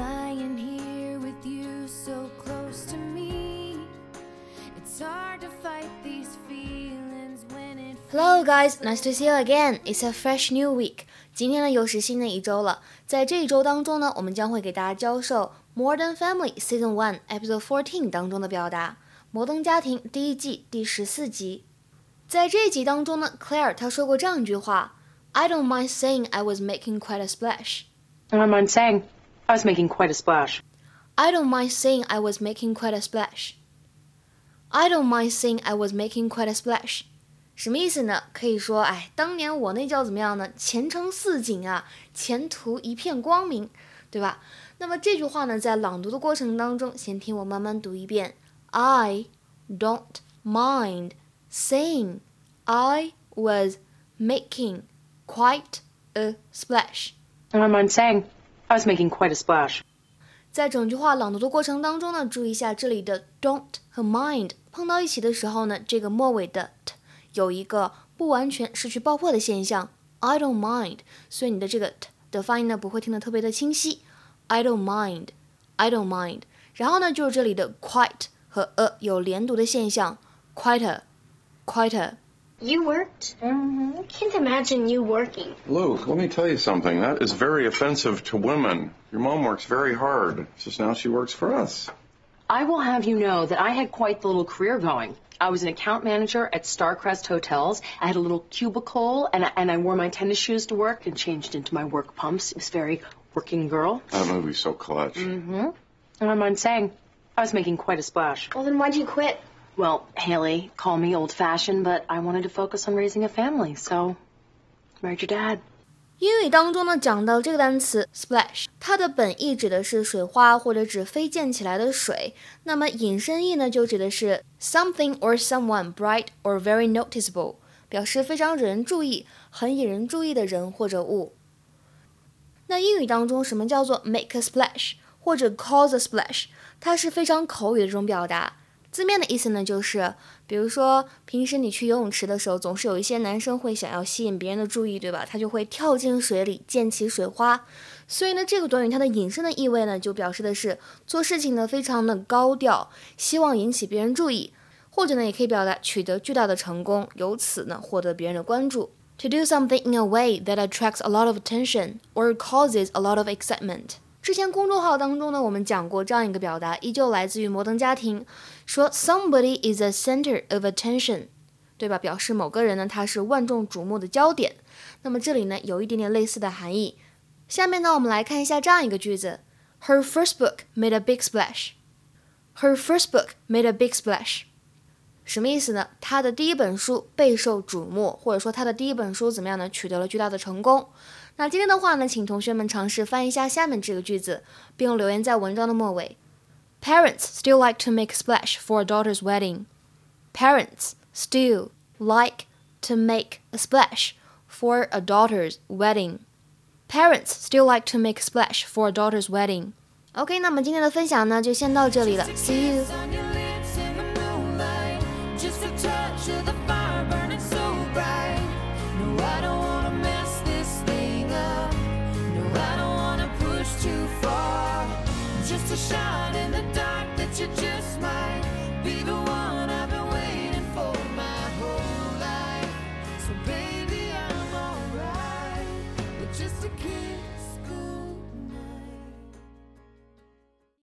lying here with you so close to me. It's hard to fight these feelings when it Hello, guys. Nice to see you again. It's a fresh new week. 今天呢，又是新的一周了。在这一周当中呢，我们将会给大家教授《Modern Family》Season One Episode Fourteen 当中的表达，《摩登家庭》第一季第十四集。在这一集当中呢，Claire 她说过这样一句话：“I don't mind saying I was making quite a splash.” I don't mind saying I was making quite a splash. I don't mind saying I was making quite a splash. I don't mind saying I was making quite a splash. 什么意思呢？可以说，哎，当年我那叫怎么样呢？前程似锦啊，前途一片光明，对吧？那么这句话呢，在朗读的过程当中，先听我慢慢读一遍。I don't mind saying I was making quite a splash. I don't mind saying I was making quite a splash. 在整句话朗读的过程当中呢，注意一下这里的 don't 和 mind 碰到一起的时候呢，这个末尾的 t 有一个不完全失去爆破的现象。I don't mind，所以你的这个 t 的发音呢不会听得特别的清晰。I don't mind，I don't mind。然后呢，就是这里的 quite 和 a 有连读的现象，quite a，quite a。You worked? Mm-hmm. I can't imagine you working. Luke, let me tell you something. That is very offensive to women. Your mom works very hard. It's just now she works for us. I will have you know that I had quite the little career going. I was an account manager at Starcrest Hotels. I had a little cubicle, and I, and I wore my tennis shoes to work and changed into my work pumps. It was very working girl. That movie's so clutch. Mm-hmm. And I mind saying, I was making quite a splash. Well, then why'd you quit? Well, Haley, call me old-fashioned, but I wanted to focus on raising a family, so married your dad. 英语当中呢，讲到这个单词 splash，它的本意指的是水花或者指飞溅起来的水。那么引申义呢，就指的是 something or someone bright or very noticeable，表示非常惹人注意、很引人注意的人或者物。那英语当中，什么叫做 make a splash 或者 cause a splash？它是非常口语的这种表达。字面的意思呢，就是比如说平时你去游泳池的时候，总是有一些男生会想要吸引别人的注意，对吧？他就会跳进水里溅起水花。所以呢，这个短语它的引申的意味呢，就表示的是做事情呢非常的高调，希望引起别人注意，或者呢也可以表达取得巨大的成功，由此呢获得别人的关注。To do something in a way that attracts a lot of attention or causes a lot of excitement。之前公众号当中呢，我们讲过这样一个表达，依旧来自于《摩登家庭》，说 somebody is a center of attention，对吧？表示某个人呢，他是万众瞩目的焦点。那么这里呢，有一点点类似的含义。下面呢，我们来看一下这样一个句子：Her first book made a big splash. Her first book made a big splash. 什么意思呢？她的第一本书备受瞩目，或者说她的第一本书怎么样呢？取得了巨大的成功。那今天的话呢，请同学们尝试翻译一下下面这个句子，并留言在文章的末尾。Parents still like to make a splash for a daughter's wedding. Parents still like to make a splash for a daughter's wedding. Parents still like to make a splash for a daughter's wedding. OK，那么今天的分享呢，就先到这里了。See you. A shine in the dark that you just